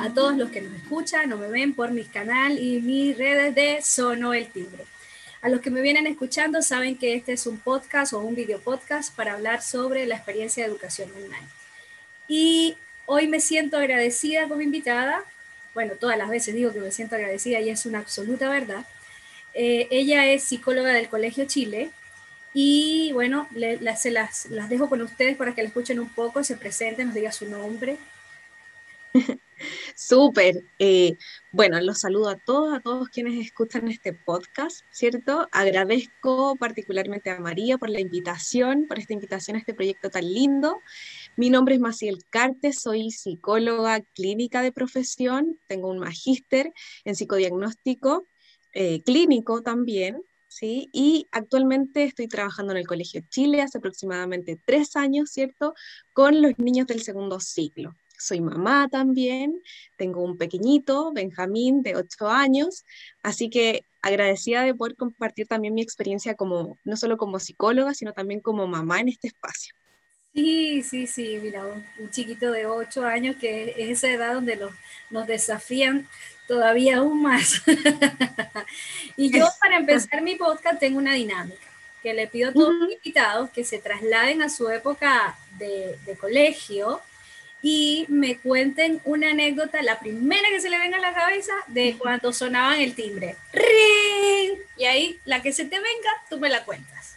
a, todos los que nos escuchan o me ven por mi canal y mis redes de Sono el Timbre. A los que me vienen escuchando saben que este es un podcast o un video podcast para hablar sobre la experiencia de educación online. Y hoy me siento agradecida con mi invitada. Bueno, todas las veces digo que me siento agradecida y es una absoluta verdad. Eh, ella es psicóloga del Colegio Chile y bueno, se las, las dejo con ustedes para que la escuchen un poco, se presenten, nos diga su nombre. Súper. Eh, bueno, los saludo a todos, a todos quienes escuchan este podcast, ¿cierto? Agradezco particularmente a María por la invitación, por esta invitación a este proyecto tan lindo. Mi nombre es Maciel Carte, soy psicóloga clínica de profesión, tengo un magíster en psicodiagnóstico eh, clínico también, ¿sí? Y actualmente estoy trabajando en el Colegio Chile hace aproximadamente tres años, ¿cierto? Con los niños del segundo ciclo soy mamá también, tengo un pequeñito, Benjamín, de 8 años, así que agradecida de poder compartir también mi experiencia como, no solo como psicóloga, sino también como mamá en este espacio. Sí, sí, sí, mira, un, chiquito de 8 años que es esa edad donde los, nos desafían todavía aún más. y yo para empezar mi podcast tengo una dinámica que le pido a todos los invitados que se trasladen a su época de, de colegio y me cuenten una anécdota, la primera que se le venga a la cabeza, de cuando sonaban el timbre. ¡Ring! Y ahí, la que se te venga, tú me la cuentas.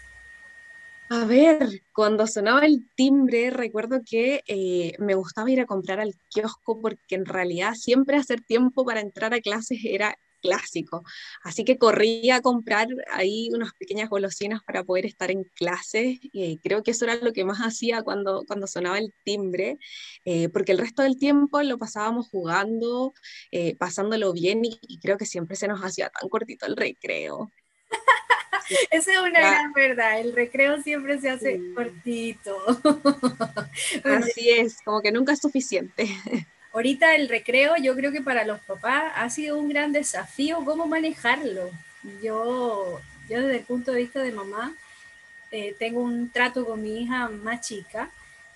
A ver, cuando sonaba el timbre, recuerdo que eh, me gustaba ir a comprar al kiosco porque en realidad siempre hacer tiempo para entrar a clases era clásico. Así que corrí a comprar ahí unas pequeñas golosinas para poder estar en clase. Y creo que eso era lo que más hacía cuando, cuando sonaba el timbre, eh, porque el resto del tiempo lo pasábamos jugando, eh, pasándolo bien y, creo que siempre se nos hacía tan cortito el recreo. Esa es una gran verdad, el recreo siempre se hace cortito. Así es, como que nunca es suficiente. Ahorita el recreo, yo creo que para los papás ha sido un gran desafío cómo manejarlo. Yo, yo desde el punto de vista de mamá, eh, tengo un trato con mi hija más chica,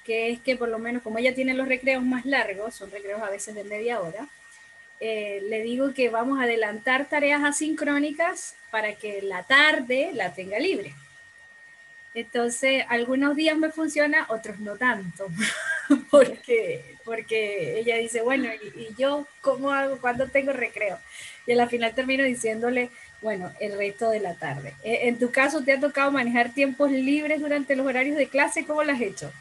que es que por lo menos como ella tiene los recreos más largos, son recreos a veces de media hora, eh, le digo que vamos a adelantar tareas asincrónicas para que la tarde la tenga libre. Entonces, algunos días me funciona, otros no tanto, porque, porque ella dice, bueno, ¿y, yo cómo hago cuando tengo recreo? Y a la final termino diciéndole, bueno, el resto de la tarde. E, en tu caso, ¿te ha tocado manejar tiempos libres durante los horarios de clase? ¿Cómo lo has hecho?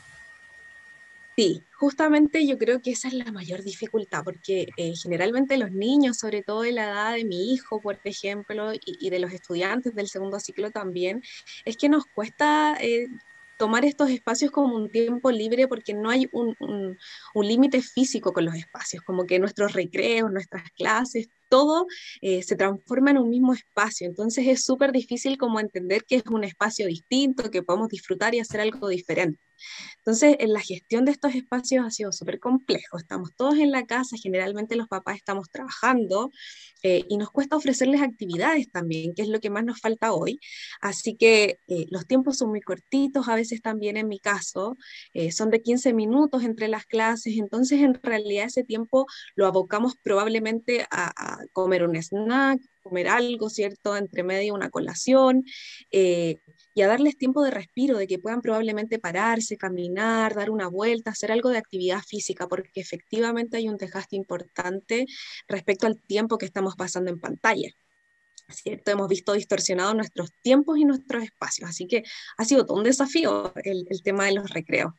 Sí, justamente yo creo que esa es la mayor dificultad, porque eh, generalmente los niños, sobre todo de la edad de mi hijo, por ejemplo, y, de los estudiantes del segundo ciclo también, es que nos cuesta eh, tomar estos espacios como un tiempo libre porque no hay un, límite físico con los espacios, como que nuestros recreos, nuestras clases, todo eh, se transforma en un mismo espacio. Entonces es súper difícil como entender que es un espacio distinto, que podemos disfrutar y hacer algo diferente. Entonces, en la gestión de estos espacios ha sido súper complejo. Estamos todos en la casa, generalmente los papás estamos trabajando eh, y nos cuesta ofrecerles actividades también, que es lo que más nos falta hoy. Así que eh, los tiempos son muy cortitos, a veces también en mi caso, son de 15 minutos entre las clases, entonces en realidad ese tiempo lo abocamos probablemente a comer un snack, comer algo, ¿cierto? Entre medio una colación, eh, y a darles tiempo de respiro, de que puedan probablemente pararse, caminar, dar una vuelta, hacer algo de actividad física, porque efectivamente hay un desgaste importante respecto al tiempo que estamos pasando en pantalla. ¿Cierto? Hemos visto distorsionados nuestros tiempos y nuestros espacios, así que ha sido todo un desafío el, tema de los recreos.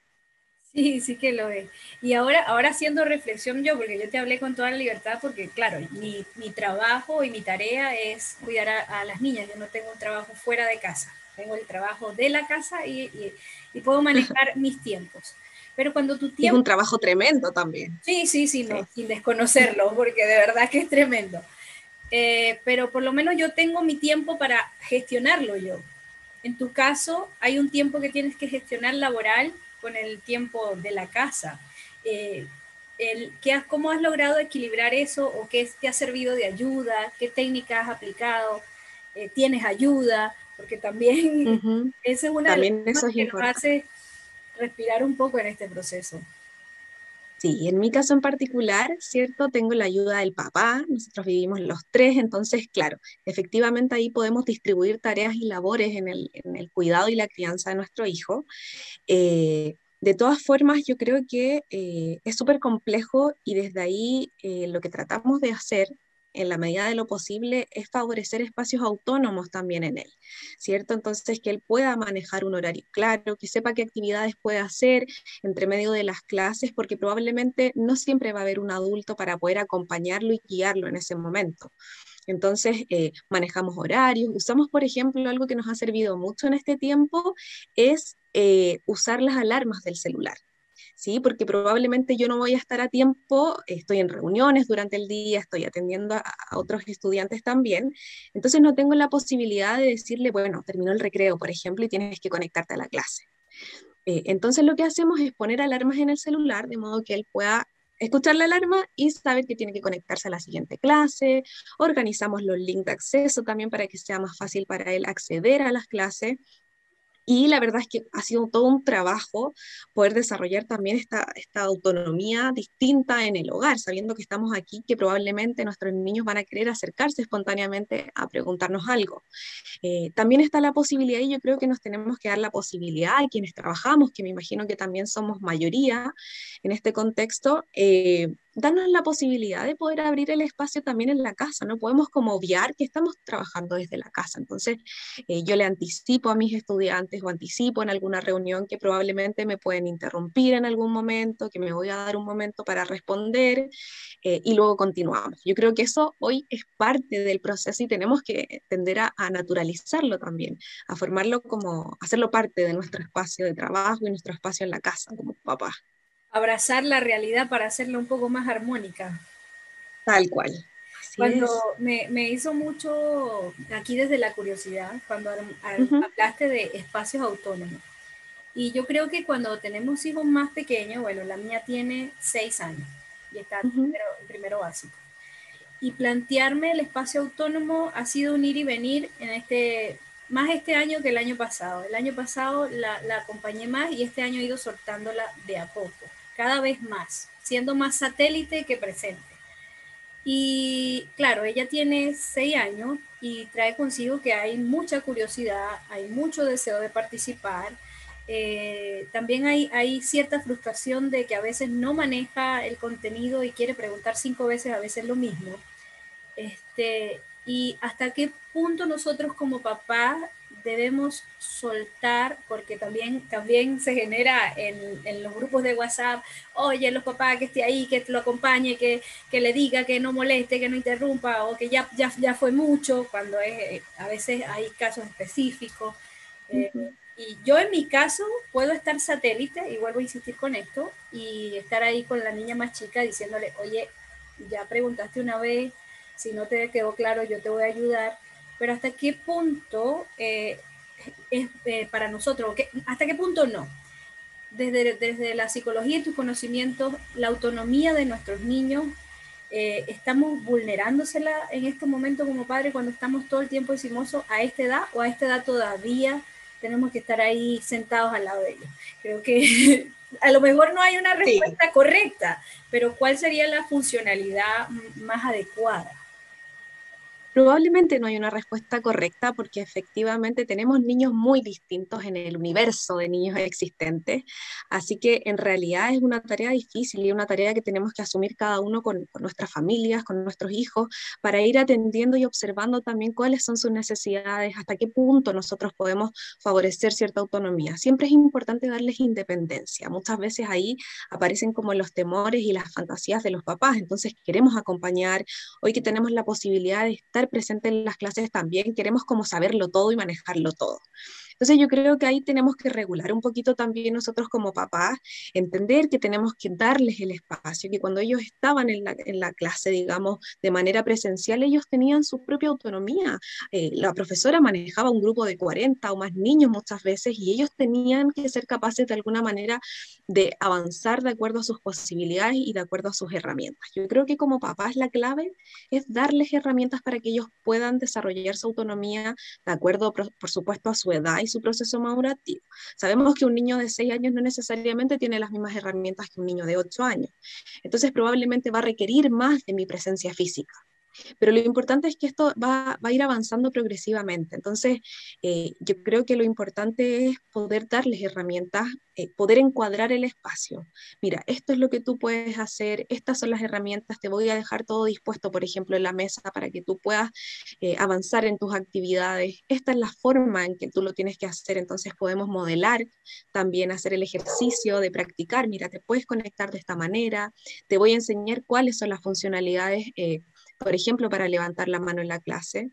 Sí, sí que lo es. Y ahora, ahora haciendo reflexión yo, porque yo te hablé con toda la libertad, porque claro, mi, mi trabajo y mi tarea es cuidar a, las niñas. Yo no tengo un trabajo fuera de casa, tengo el trabajo de la casa y, y, puedo manejar mis tiempos. Pero cuando tu tiempo... Es un trabajo tremendo también. Sí, sí, sí, no, sin desconocerlo, porque de verdad que es tremendo. Eh, pero por lo menos yo tengo mi tiempo para gestionarlo yo. En tu caso, hay un tiempo que tienes que gestionar laboral con el tiempo de la casa. Eh, el, ¿qué ¿Cómo has logrado equilibrar eso o qué te ha servido de ayuda? ¿Qué técnicas has aplicado? Eh, ¿Tienes ayuda? Porque también esa es una de las cosas que nos hace respirar un poco en este proceso. Sí, en mi caso en particular, ¿cierto? Tengo la ayuda del papá, nosotros vivimos los tres, entonces, claro, efectivamente ahí podemos distribuir tareas y labores en el, cuidado y la crianza de nuestro hijo. Eh, de todas formas, yo creo que eh, es súper complejo y desde ahí eh, lo que tratamos de hacer en la medida de lo posible, es favorecer espacios autónomos también en él, ¿cierto? Entonces, que él pueda manejar un horario claro, que sepa qué actividades puede hacer entre medio de las clases, porque probablemente no siempre va a haber un adulto para poder acompañarlo y guiarlo en ese momento. Entonces, eh, manejamos horarios, usamos, por ejemplo, algo que nos ha servido mucho en este tiempo, es eh, usar las alarmas del celular. ¿Sí? Porque probablemente yo no voy a estar a tiempo, estoy en reuniones durante el día, estoy atendiendo a, otros estudiantes también, entonces no tengo la posibilidad de decirle, bueno, terminó el recreo, por ejemplo, y tienes que conectarte a la clase. Eh, entonces lo que hacemos es poner alarmas en el celular de modo que él pueda escuchar la alarma y saber que tiene que conectarse a la siguiente clase. Organizamos los links de acceso también para que sea más fácil para él acceder a las clases. Y la verdad es que ha sido todo un trabajo poder desarrollar también esta, esta autonomía distinta en el hogar, sabiendo que estamos aquí, que probablemente nuestros niños van a querer acercarse espontáneamente a preguntarnos algo. Eh, también está la posibilidad, y yo creo que nos tenemos que dar la posibilidad a quienes trabajamos, que me imagino que también somos mayoría en este contexto, eh, darnos la posibilidad de poder abrir el espacio también en la casa, no podemos como obviar que estamos trabajando desde la casa. Entonces, eh, yo le anticipo a mis estudiantes o anticipo en alguna reunión que probablemente me pueden interrumpir en algún momento, que me voy a dar un momento para responder eh, y luego continuamos. Yo creo que eso hoy es parte del proceso y tenemos que tender a, a naturalizarlo también, a formarlo como, hacerlo parte de nuestro espacio de trabajo y nuestro espacio en la casa como papá abrazar la realidad para hacerla un poco más armónica. Tal cual. cuando me, me, hizo mucho, aquí desde la curiosidad, cuando hablaste de espacios autónomos. Y yo creo que cuando tenemos hijos más pequeños, bueno, la mía tiene seis años y está en primero, primero básico. Y plantearme el espacio autónomo ha sido un ir y venir en este, más este año que el año pasado. El año pasado la, la acompañé más y este año he ido soltándola de a poco cada vez más, siendo más satélite que presente. Y claro, ella tiene seis años y trae consigo que hay mucha curiosidad, hay mucho deseo de participar. Eh, también hay, hay cierta frustración de que a veces no maneja el contenido y quiere preguntar cinco veces a veces lo mismo. Este, y hasta qué punto nosotros como papás debemos soltar, porque también, también se genera en, en, los grupos de WhatsApp, oye, los papás que esté ahí, que lo acompañe, que, que, le diga que no moleste, que no interrumpa, o que ya, ya, ya fue mucho, cuando es, a veces hay casos específicos. Eh, y yo en mi caso puedo estar satélite, y vuelvo a insistir con esto, y estar ahí con la niña más chica diciéndole, oye, ya preguntaste una vez, si no te quedó claro, yo te voy a ayudar pero hasta qué punto eh, es eh, para nosotros, hasta qué punto no. Desde, desde la psicología y tus conocimientos, la autonomía de nuestros niños, eh, estamos vulnerándosela en este momento como padres cuando estamos todo el tiempo encimosos a esta edad o a esta edad todavía tenemos que estar ahí sentados al lado de ellos. Creo que a lo mejor no hay una respuesta correcta, pero ¿cuál sería la funcionalidad más adecuada? Probablemente no hay una respuesta correcta porque efectivamente tenemos niños muy distintos en el universo de niños existentes, así que en realidad es una tarea difícil y una tarea que tenemos que asumir cada uno con, nuestras familias, con nuestros hijos, para ir atendiendo y observando también cuáles son sus necesidades, hasta qué punto nosotros podemos favorecer cierta autonomía. Siempre es importante darles independencia. Muchas veces ahí aparecen como los temores y las fantasías de los papás, entonces queremos acompañar. Hoy que tenemos la posibilidad de estar presente en las clases también, queremos como saberlo todo y manejarlo todo. Entonces yo creo que ahí tenemos que regular un poquito también nosotros como papás, entender que tenemos que darles el espacio, que cuando ellos estaban en la, en la clase, digamos, de manera presencial, ellos tenían su propia autonomía. Eh, la profesora manejaba un grupo de 40 o más niños muchas veces y ellos tenían que ser capaces de alguna manera de avanzar de acuerdo a sus posibilidades y de acuerdo a sus herramientas. Yo creo que como papás la clave es darles herramientas para que ellos puedan desarrollar su autonomía de acuerdo, por, supuesto, a su edad su proceso madurativo. Sabemos que un niño de 6 años no necesariamente tiene las mismas herramientas que un niño de 8 años. Entonces probablemente va a requerir más de mi presencia física. Pero lo importante es que esto va, a ir avanzando progresivamente. Entonces, eh, yo creo que lo importante es poder darles herramientas, eh, poder encuadrar el espacio. Mira, esto es lo que tú puedes hacer, estas son las herramientas, te voy a dejar todo dispuesto, por ejemplo, en la mesa para que tú puedas eh, avanzar en tus actividades. Esta es la forma en que tú lo tienes que hacer. Entonces, podemos modelar, también hacer el ejercicio de practicar. Mira, te puedes conectar de esta manera, te voy a enseñar cuáles son las funcionalidades por ejemplo, para levantar la mano en la clase.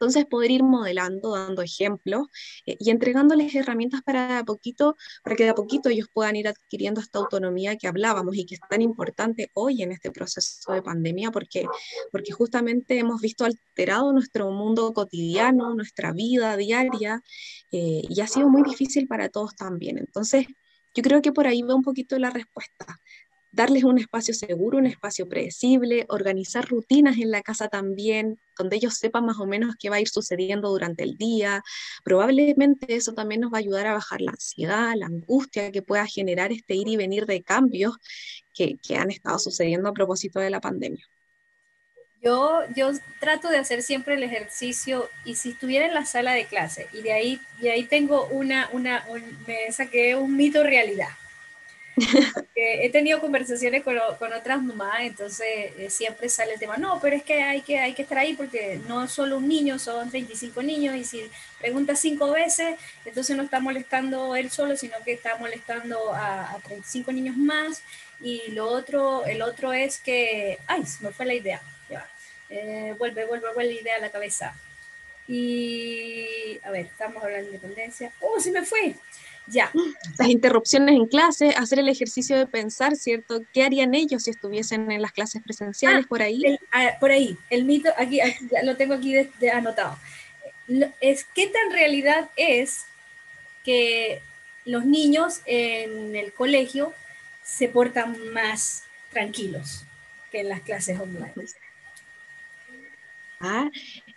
Entonces, poder ir modelando, dando ejemplos eh, y entregándoles herramientas para, poquito, para que de a poquito ellos puedan ir adquiriendo esta autonomía que hablábamos y que es tan importante hoy en este proceso de pandemia, porque, porque justamente hemos visto alterado nuestro mundo cotidiano, nuestra vida diaria, eh, y ha sido muy difícil para todos también. Entonces, yo creo que por ahí va un poquito la respuesta darles un espacio seguro, un espacio predecible, organizar rutinas en la casa también, donde ellos sepan más o menos qué va a ir sucediendo durante el día. Probablemente eso también nos va a ayudar a bajar la ansiedad, la angustia que pueda generar este ir y venir de cambios que, han estado sucediendo a propósito de la pandemia. Yo, yo trato de hacer siempre el ejercicio y si estuviera en la sala de clase y de ahí, y ahí tengo una, una me saqué un mito realidad he tenido conversaciones con, con, otras mamás, entonces eh, siempre sale el tema, no, pero es que hay, que hay que estar ahí porque no es solo un niño, son 35 niños y si pregunta cinco veces, entonces no está molestando él solo, sino que está molestando a, 35 niños más. Y lo otro, el otro es que, ay, se me fue la idea, eh, vuelve, vuelve, vuelve la idea a la cabeza. Y, a ver, estamos hablando de independencia. ¡Oh, se me fue! Ya. Las interrupciones en clase, hacer el ejercicio de pensar, ¿cierto? ¿Qué harían ellos si estuviesen en las clases presenciales ah, por ahí? Ah, por ahí, el mito, aquí, lo tengo aquí anotado. Es qué tan realidad es que los niños en el colegio se portan más tranquilos que en las clases online. Ah,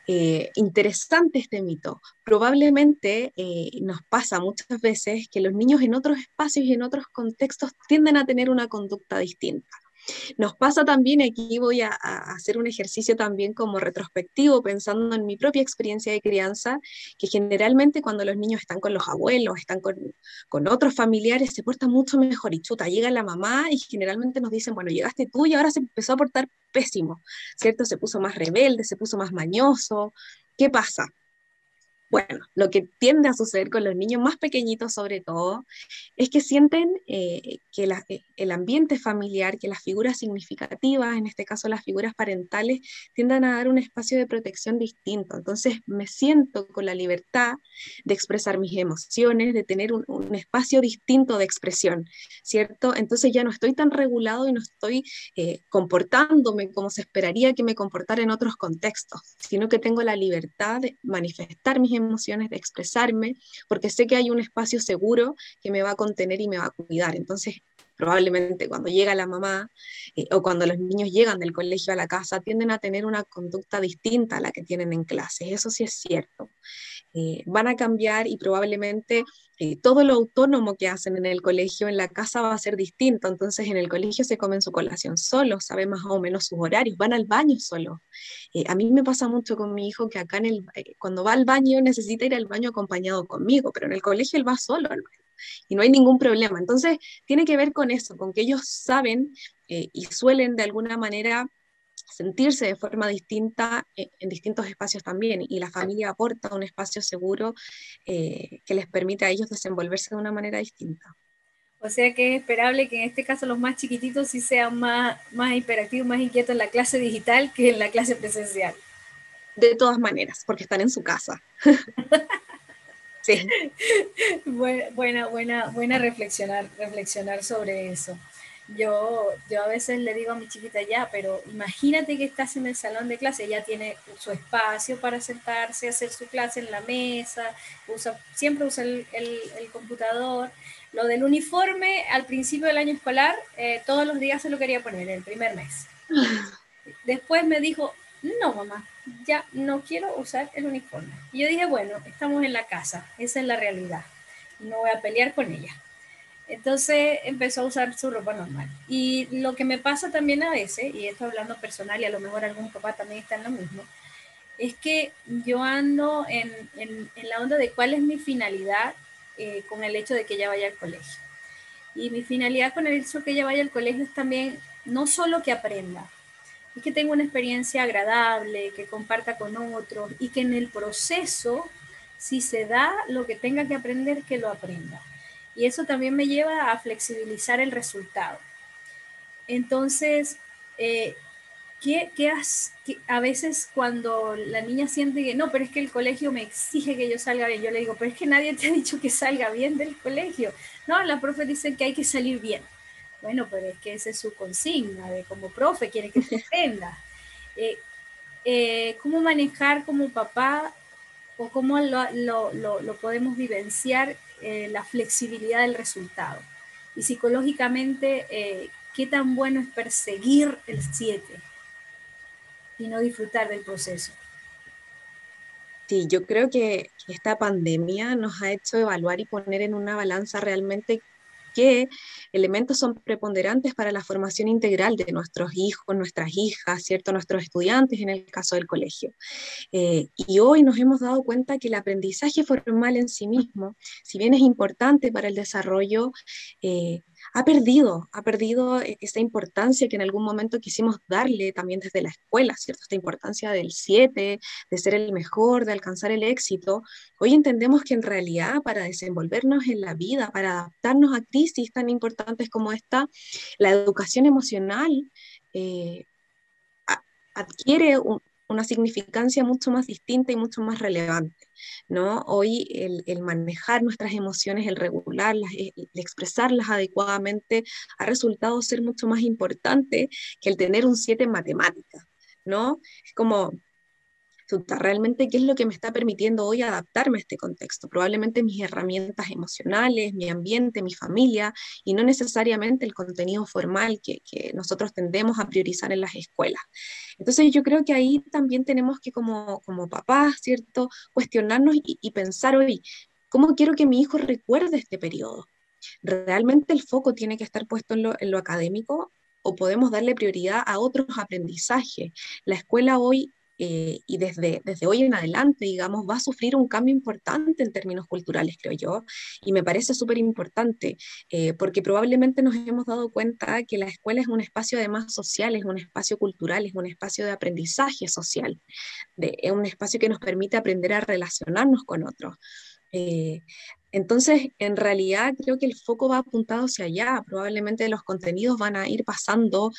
eh, interesante este mito. Probablemente eh, nos pasa muchas veces que los niños en otros espacios y en otros contextos tienden a tener una conducta distinta. Nos pasa también, aquí voy a, hacer un ejercicio también como retrospectivo, pensando en mi propia experiencia de crianza, que generalmente cuando los niños están con los abuelos, están con, con otros familiares, se portan mucho mejor y chuta, llega la mamá y generalmente nos dicen, bueno, llegaste tú y ahora se empezó a portar pésimo, ¿cierto? Se puso más rebelde, se puso más mañoso. ¿Qué pasa? Bueno, lo que tiende a suceder con los niños más pequeñitos sobre todo es que sienten eh, que eh, el ambiente familiar, que las figuras significativas, en este caso las figuras parentales, tiendan a dar un espacio de protección distinto. Entonces me siento con la libertad de expresar mis emociones, de tener un, espacio distinto de expresión, ¿cierto? Entonces ya no estoy tan regulado y no estoy eh, comportándome como se esperaría que me comportara en otros contextos, sino que tengo la libertad de manifestar mis emociones emociones, de expresarme, porque sé que hay un espacio seguro que me va a contener y me va a cuidar. Entonces, probablemente cuando llega la mamá eh, o cuando los niños llegan del colegio a la casa, tienden a tener una conducta distinta a la que tienen en clases. Eso sí es cierto. Eh, van a cambiar y probablemente eh, todo lo autónomo que hacen en el colegio, en la casa va a ser distinto. Entonces en el colegio se comen su colación solo, saben más o menos sus horarios, van al baño solo. Eh, a mí me pasa mucho con mi hijo que acá en el, cuando va al baño necesita ir al baño acompañado conmigo, pero en el colegio él va solo al baño y no hay ningún problema. Entonces tiene que ver con eso, con que ellos saben y suelen de alguna manera sentirse de forma distinta eh, en, distintos espacios también y la familia aporta un espacio seguro eh, que les permite a ellos desenvolverse de una manera distinta. O sea que es esperable que en este caso los más chiquititos sí sean más, más hiperactivos, más inquietos en la clase digital que en la clase presencial. De todas maneras, porque están en su casa. sí. Buena, buena, buena reflexionar, reflexionar sobre eso. Yo, yo a veces le digo a mi chiquita ya, pero imagínate que estás en el salón de clase, ella tiene su espacio para sentarse, hacer su clase en la mesa, usa, siempre usa el, el, computador. Lo del uniforme al principio del año escolar, eh, todos los días se lo quería poner, el primer mes. Después me dijo, no, mamá, ya no quiero usar el uniforme. Y yo dije, bueno, estamos en la casa, esa es la realidad, no voy a pelear con ella. Entonces empezó a usar su ropa normal. Y lo que me pasa también a veces, y esto hablando personal y a lo mejor algún papá también está en lo mismo, es que yo ando en, en, la onda de cuál es mi finalidad eh, con el hecho de que ella vaya al colegio. Y mi finalidad con el hecho de que ella vaya al colegio es también no solo que aprenda, es que tenga una experiencia agradable, que comparta con otros y que en el proceso, si se da lo que tenga que aprender, que lo aprenda. Y eso también me lleva a flexibilizar el resultado. Entonces, eh, ¿qué, a veces cuando la niña siente que no, pero es que el colegio me exige que yo salga bien, yo le digo, pero es que nadie te ha dicho que salga bien del colegio. No, la profe dice que hay que salir bien. Bueno, pero es que esa es su consigna, de como profe quiere que se aprenda. Eh, eh, ¿Cómo manejar como papá o cómo lo, lo, lo podemos vivenciar eh, la flexibilidad del resultado. Y psicológicamente, eh, qué tan bueno es perseguir el 7 y no disfrutar del proceso. Sí, yo creo que esta pandemia nos ha hecho evaluar y poner en una balanza realmente qué elementos son preponderantes para la formación integral de nuestros hijos, nuestras hijas, ¿cierto? Nuestros estudiantes en el caso del colegio. Eh, y hoy nos hemos dado cuenta que el aprendizaje formal en sí mismo, si bien es importante para el desarrollo, eh, ha perdido, ha perdido e-, esa importancia que en algún momento quisimos darle también desde la escuela, ¿cierto? Esta importancia del 7, de ser el mejor, de alcanzar el éxito. Hoy entendemos que en realidad para desenvolvernos en la vida, para adaptarnos a crisis tan importantes como esta, la educación emocional eh, adquiere un, una significancia mucho más distinta y mucho más relevante, ¿no? Hoy el, manejar nuestras emociones, el regularlas, el, expresarlas adecuadamente ha resultado ser mucho más importante que el tener un 7 en matemáticas, ¿no? Es como realmente qué es lo que me está permitiendo hoy adaptarme a este contexto. Probablemente mis herramientas emocionales, mi ambiente, mi familia, y no necesariamente el contenido formal que, nosotros tendemos a priorizar en las escuelas. Entonces yo creo que ahí también tenemos que como, como papás, ¿cierto?, cuestionarnos y, pensar hoy, ¿cómo quiero que mi hijo recuerde este periodo? ¿Realmente el foco tiene que estar puesto en lo, en lo académico o podemos darle prioridad a otros aprendizajes? La escuela hoy eh, y desde, desde hoy en adelante, digamos, va a sufrir un cambio importante en términos culturales, creo yo, y me parece súper importante, eh, porque probablemente nos hemos dado cuenta que la escuela es un espacio además social, es un espacio cultural, es un espacio de aprendizaje social, es un espacio que nos permite aprender a relacionarnos con otros. Eh, entonces, en realidad creo que el foco va apuntado hacia allá. Probablemente los contenidos van a ir pasando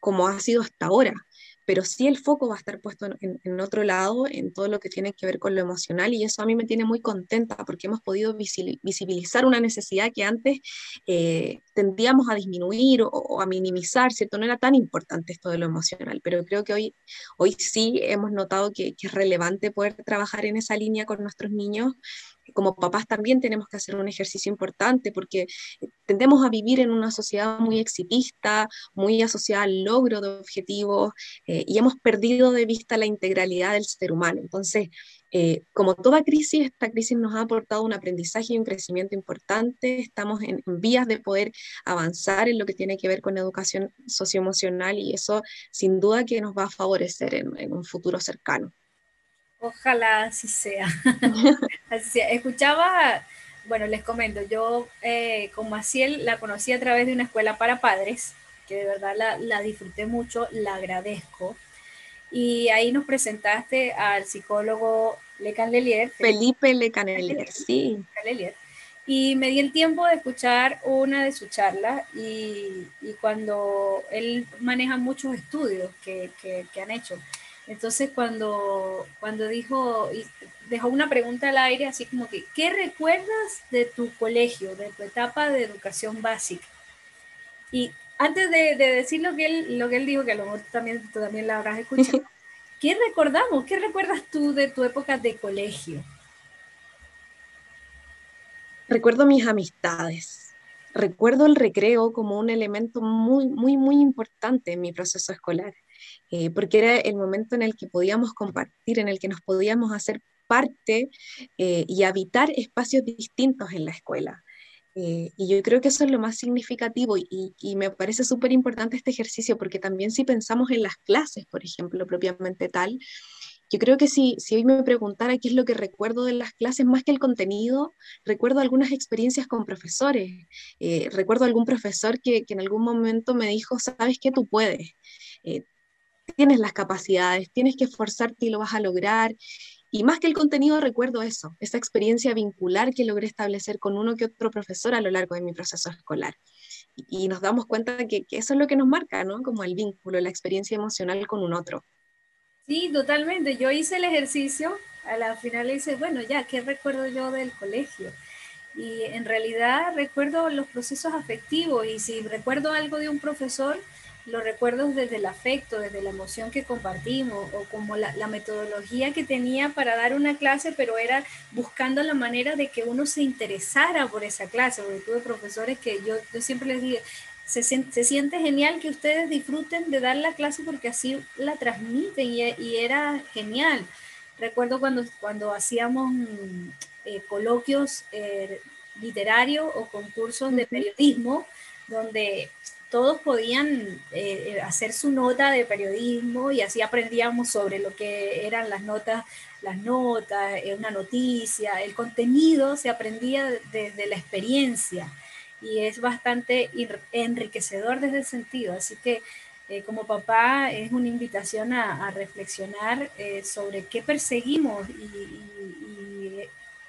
como ha sido hasta ahora pero sí el foco va a estar puesto en, otro lado, en todo lo que tiene que ver con lo emocional, y eso a mí me tiene muy contenta porque hemos podido visibilizar una necesidad que antes eh, tendíamos a disminuir o, a minimizar, ¿cierto? No era tan importante esto de lo emocional, pero creo que hoy, hoy sí hemos notado que, que es relevante poder trabajar en esa línea con nuestros niños como papás también tenemos que hacer un ejercicio importante porque tendemos a vivir en una sociedad muy exitista, muy asociada al logro de objetivos eh, y hemos perdido de vista la integralidad del ser humano. Entonces, eh, como toda crisis, esta crisis nos ha aportado un aprendizaje y un crecimiento importante. Estamos en, vías de poder avanzar en lo que tiene que ver con educación socioemocional y eso sin duda que nos va a favorecer en un futuro cercano. Ojalá así sea. así Escuchaba, bueno, les comento, yo eh, con Maciel la conocí a través de una escuela para padres, que de verdad la, disfruté mucho, la agradezco. Y ahí nos presentaste al psicólogo Lecanlelier. Felipe Lecanlelier, sí. Y me di el tiempo de escuchar una de sus charlas y, cuando él maneja muchos estudios que, que han hecho. Entonces cuando, cuando dijo, dejó una pregunta al aire, así como que, ¿qué recuerdas de tu colegio, de tu etapa de educación básica? Y antes de, decir lo que, él, lo que él dijo, que a lo mejor también, tú también la habrás escuchado, ¿qué recordamos? ¿Qué recuerdas tú de tu época de colegio? Recuerdo mis amistades. Recuerdo el recreo como un elemento muy, muy, muy importante en mi proceso escolar. Eh, porque era el momento en el que podíamos compartir, en el que nos podíamos hacer parte eh, y habitar espacios distintos en la escuela. Eh, y yo creo que eso es lo más significativo y, y me parece súper importante este ejercicio porque también si pensamos en las clases, por ejemplo, propiamente tal, yo creo que si, si hoy me preguntara qué es lo que recuerdo de las clases, más que el contenido, recuerdo algunas experiencias con profesores. Eh, recuerdo algún profesor que, que, en algún momento me dijo, sabes que tú puedes, eh, tienes las capacidades, tienes que esforzarte y lo vas a lograr. Y más que el contenido, recuerdo eso, esa experiencia vincular que logré establecer con uno que otro profesor a lo largo de mi proceso escolar. Y, nos damos cuenta que, que, eso es lo que nos marca, ¿no? Como el vínculo, la experiencia emocional con un otro. Sí, totalmente. Yo hice el ejercicio, a la final hice, bueno, ya, ¿qué recuerdo yo del colegio? Y en realidad recuerdo los procesos afectivos y si recuerdo algo de un profesor, lo recuerdo desde el afecto, desde la emoción que compartimos o como la, la, metodología que tenía para dar una clase, pero era buscando la manera de que uno se interesara por esa clase, porque tuve profesores que yo, yo siempre les dije, se, se, siente genial que ustedes disfruten de dar la clase porque así la transmiten y, y era genial. Recuerdo cuando, cuando hacíamos eh, coloquios eh, literarios o concursos de periodismo, donde todos podían eh, hacer su nota de periodismo y así aprendíamos sobre lo que eran las notas, las notas, una noticia, el contenido se aprendía desde de la experiencia y es bastante enriquecedor desde el sentido. Así que eh, como papá es una invitación a, reflexionar eh, sobre qué perseguimos y,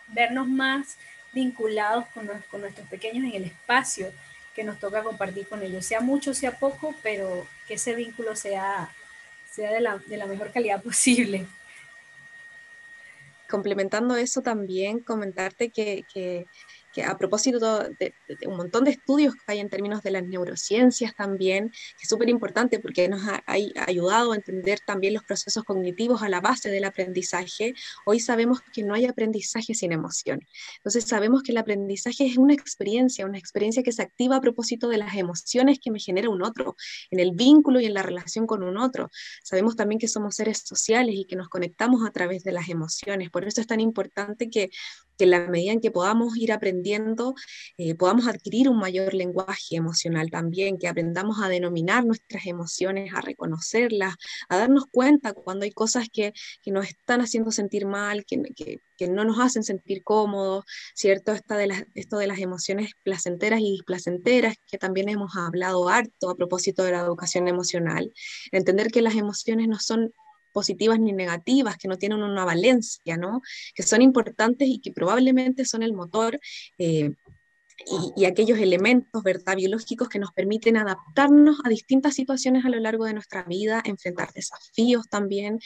vernos más vinculados con, nuestros pequeños en el espacio que nos toca compartir con ellos, sea mucho, sea poco, pero que ese vínculo sea, sea de, la, de la mejor calidad posible. Complementando eso también, comentarte que, que, a propósito de, de, un montón de estudios que hay en términos de las neurociencias también, que es súper importante porque nos ha, ha, ayudado a entender también los procesos cognitivos a la base del aprendizaje, hoy sabemos que no hay aprendizaje sin emoción. Entonces sabemos que el aprendizaje es una experiencia, una experiencia que se activa a propósito de las emociones que me genera un otro, en el vínculo y en la relación con un otro. Sabemos también que somos seres sociales y que nos conectamos a través de las emociones. Por eso es tan importante que que en la medida en que podamos ir aprendiendo, eh, podamos adquirir un mayor lenguaje emocional también, que aprendamos a denominar nuestras emociones, a reconocerlas, a darnos cuenta cuando hay cosas que, que nos están haciendo sentir mal, que, que, no nos hacen sentir cómodos, ¿cierto? Esta de las, esto de las emociones placenteras y displacenteras, que también hemos hablado harto a propósito de la educación emocional, entender que las emociones no son positivas ni negativas, que no tienen una valencia, ¿no? que son importantes y que probablemente son el motor eh, y, aquellos elementos ¿verdad? biológicos que nos permiten adaptarnos a distintas situaciones a lo largo de nuestra vida, enfrentar desafíos también.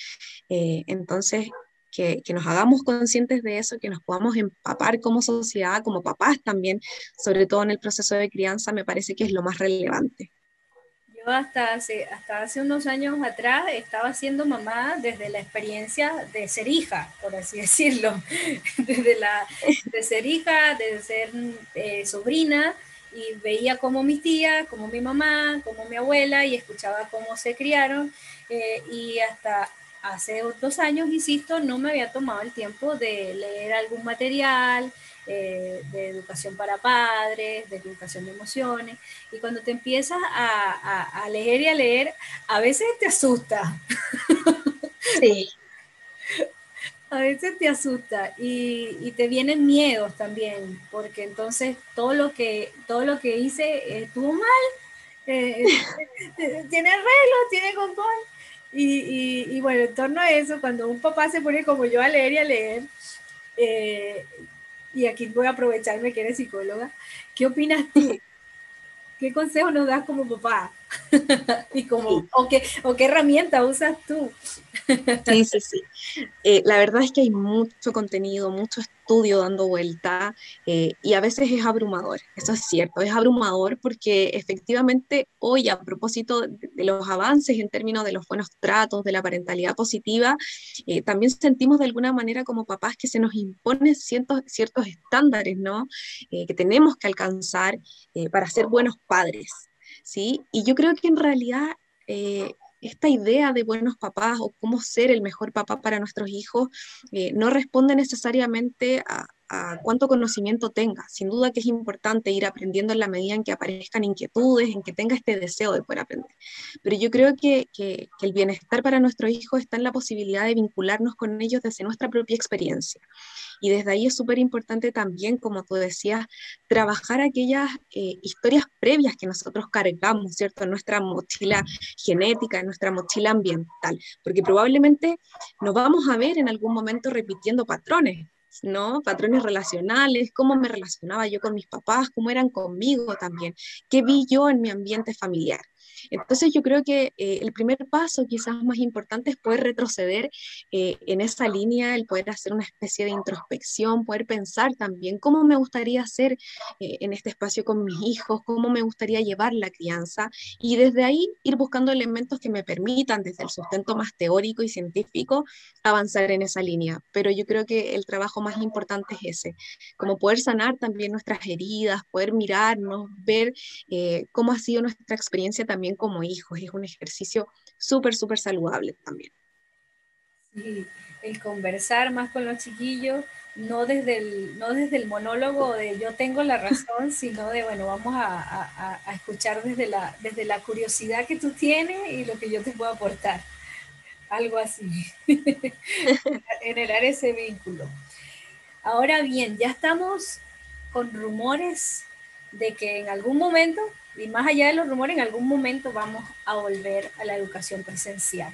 Eh, entonces, que, que, nos hagamos conscientes de eso, que nos podamos empapar como sociedad, como papás también, sobre todo en el proceso de crianza, me parece que es lo más relevante hasta hace, hasta hace unos años atrás estaba siendo mamá desde la experiencia de ser hija, por así decirlo, desde la, de ser hija, de ser eh, sobrina, y veía como mi tía, como mi mamá, como mi abuela, y escuchaba cómo se criaron, eh, y hasta hace dos años, insisto, no me había tomado el tiempo de leer algún material, eh, de educación para padres, de educación de emociones, y cuando te empiezas a, a, a leer y a leer, a veces te asusta. Sí. a veces te asusta y, y, te vienen miedos también, porque entonces todo lo que, todo lo que hice estuvo mal, eh, tiene arreglo, tiene control. Y, y, y, bueno, en torno a eso, cuando un papá se pone como yo a leer y a leer, eh, y aquí voy a aprovecharme que eres psicóloga, ¿qué opinas tú? ¿Qué consejo nos das como papá? y como, sí. o, qué, o qué herramienta usas tú. sí, sí, sí. Eh, la verdad es que hay mucho contenido, mucho estudio dando vuelta eh, y a veces es abrumador, eso es cierto, es abrumador porque efectivamente hoy a propósito de, de los avances en términos de los buenos tratos, de la parentalidad positiva, eh, también sentimos de alguna manera como papás que se nos imponen ciertos, ciertos estándares, ¿no? Que tenemos que alcanzar para ser buenos padres. ¿Sí? Y yo creo que en realidad eh, esta idea de buenos papás o cómo ser el mejor papá para nuestros hijos eh, no responde necesariamente a, cuánto conocimiento tenga. Sin duda que es importante ir aprendiendo en la medida en que aparezcan inquietudes, en que tenga este deseo de poder aprender. Pero yo creo que, que el bienestar para nuestros hijos está en la posibilidad de vincularnos con ellos desde nuestra propia experiencia. Y desde ahí es súper importante también, como tú decías, trabajar aquellas eh, historias previas que nosotros cargamos, ¿cierto? En nuestra mochila genética, en nuestra mochila ambiental, porque probablemente nos vamos a ver en algún momento repitiendo patrones. ¿No? Patrones relacionales, cómo me relacionaba yo con mis papás, cómo eran conmigo también, qué vi yo en mi ambiente familiar. Entonces yo creo que eh, el primer paso quizás más importante es poder retroceder eh, en esa línea, el poder hacer una especie de introspección, poder pensar también cómo me gustaría ser eh, en este espacio con mis hijos, cómo me gustaría llevar la crianza y desde ahí ir buscando elementos que me permitan desde el sustento más teórico y científico avanzar en esa línea. Pero yo creo que el trabajo más importante es ese, como poder sanar también nuestras heridas, poder mirarnos, ver cómo ha sido nuestra experiencia también como hijos. Es un ejercicio súper, súper saludable también. Sí, el conversar más con los chiquillos, no desde el, no desde el monólogo de yo tengo la razón, sino de, bueno, vamos a, a, escuchar desde la, desde la curiosidad que tú tienes y lo que yo te puedo aportar. Algo así. Generar ese vínculo. Ahora bien, ya estamos con rumores de que en algún momento y más allá de los rumores, en algún momento vamos a volver a la educación presencial.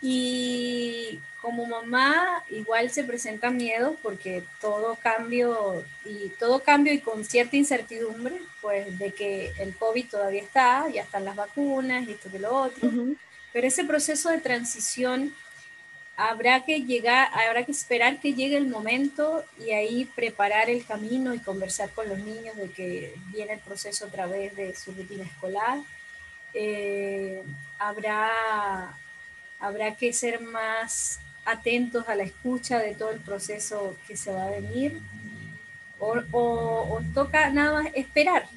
Y como mamá igual se presentan miedos porque todo cambio y todo cambio y con cierta incertidumbre, pues de que el COVID todavía está, ya están las vacunas y esto que lo otro, pero ese proceso de transición habrá que llegar, habrá que esperar que llegue el momento y ahí preparar el camino y conversar con los niños de que viene el proceso a través de su rutina escolar. Eh, habrá, habrá que ser más atentos a la escucha de todo el proceso que se va a venir. O, o toca nada más esperar,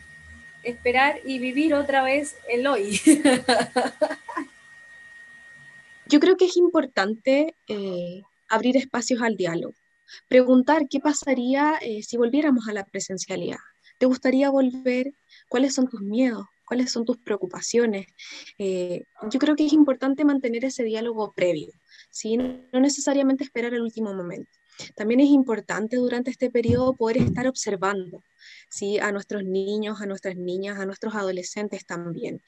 esperar y vivir otra vez el hoy. Yo creo que es importante eh, abrir espacios al diálogo, preguntar qué pasaría eh, si volviéramos a la presencialidad. ¿Te gustaría volver? ¿Cuáles son tus miedos? ¿Cuáles son tus preocupaciones? Eh, yo creo que es importante mantener ese diálogo previo, ¿sí? no necesariamente esperar el último momento. También es importante durante este periodo poder estar observando ¿sí? a nuestros niños, a nuestras niñas, a nuestros adolescentes también.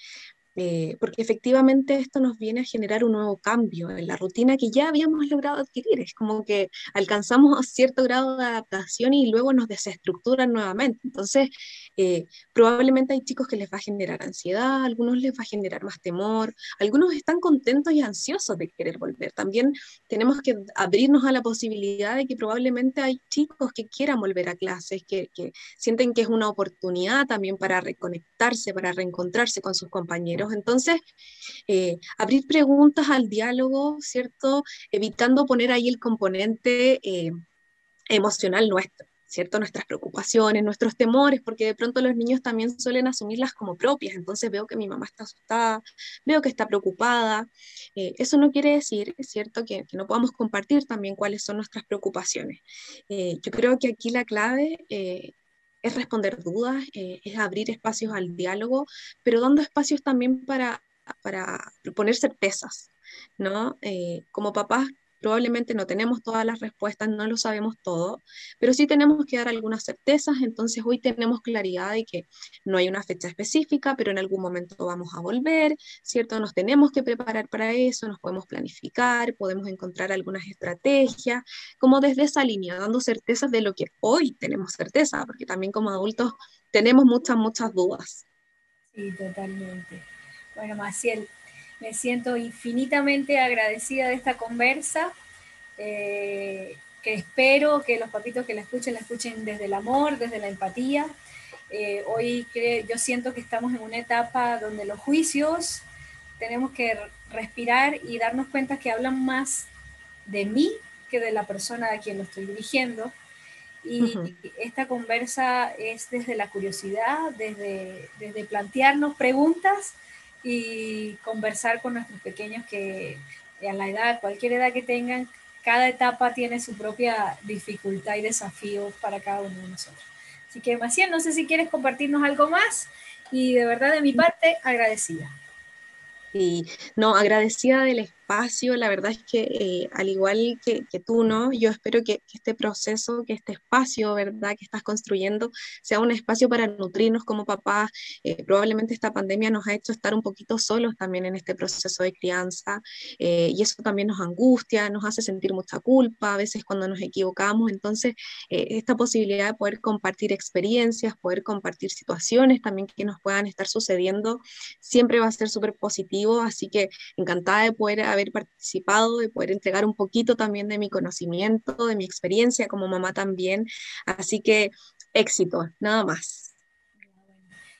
Eh, porque efectivamente esto nos viene a generar un nuevo cambio en la rutina que ya habíamos logrado adquirir. Es como que alcanzamos cierto grado de adaptación y luego nos desestructuran nuevamente. Entonces, eh, probablemente hay chicos que les va a generar ansiedad, algunos les va a generar más temor, algunos están contentos y ansiosos de querer volver. También tenemos que abrirnos a la posibilidad de que probablemente hay chicos que quieran volver a clases, que, que sienten que es una oportunidad también para reconectarse, para reencontrarse con sus compañeros entonces, eh, abrir preguntas al diálogo, ¿cierto? Evitando poner ahí el componente eh, emocional nuestro. ¿cierto? Nuestras preocupaciones, nuestros temores, porque de pronto los niños también suelen asumirlas como propias. Entonces veo que mi mamá está asustada, veo que está preocupada. Eh, eso no quiere decir, cierto, que, no podamos compartir también cuáles son nuestras preocupaciones. yo creo que aquí la clave es responder dudas, eh, es abrir espacios al diálogo, pero dando espacios también para, para proponer certezas, ¿no? Eh, como papás Probablemente no tenemos todas las respuestas, no lo sabemos todo, pero sí tenemos que dar algunas certezas, entonces hoy tenemos claridad de que no hay una fecha específica, pero en algún momento vamos a volver, ¿cierto? Nos tenemos que preparar para eso, nos podemos planificar, podemos encontrar algunas estrategias, como desde esa línea, dando certezas de lo que hoy tenemos certeza, porque también como adultos tenemos muchas, muchas dudas. Sí, totalmente. Bueno, Maciel, me siento infinitamente agradecida de esta conversa, eh, que espero que los papitos que la escuchen, la escuchen desde el amor, desde la empatía. Eh, hoy yo siento que estamos en una etapa donde los juicios tenemos que respirar y darnos cuenta que hablan más de mí que de la persona a quien lo estoy dirigiendo. Y esta conversa es desde la curiosidad, desde, desde plantearnos preguntas y conversar con nuestros pequeños que a la edad, cualquier edad que tengan, cada etapa tiene su propia dificultad y desafío para cada uno de nosotros. Así que, Maciel, no sé si quieres compartirnos algo más y de verdad de mi parte, agradecida. Y no, agradecida del la verdad es que eh, al igual que, tú, ¿no? Yo espero que, este proceso, que este espacio, ¿verdad? Que estás construyendo sea un espacio para nutrirnos como papás. Eh, probablemente esta pandemia nos ha hecho estar un poquito solos también en este proceso de crianza eh, y eso también nos angustia, nos hace sentir mucha culpa a veces cuando nos equivocamos. Entonces, esta posibilidad de poder compartir experiencias, poder compartir situaciones también que nos puedan estar sucediendo, siempre va a ser súper positivo. Así que encantada de poder haber participado, de poder entregar un poquito también de mi conocimiento, de mi experiencia como mamá también. Así que éxito, nada más.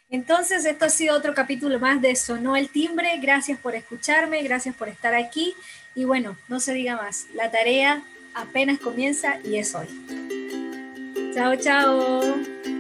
Entonces, esto ha sido otro capítulo más de Sonó el Timbre. Gracias por escucharme, gracias por estar aquí. Y bueno, no se diga más, la tarea apenas comienza y es hoy. Chao, chao.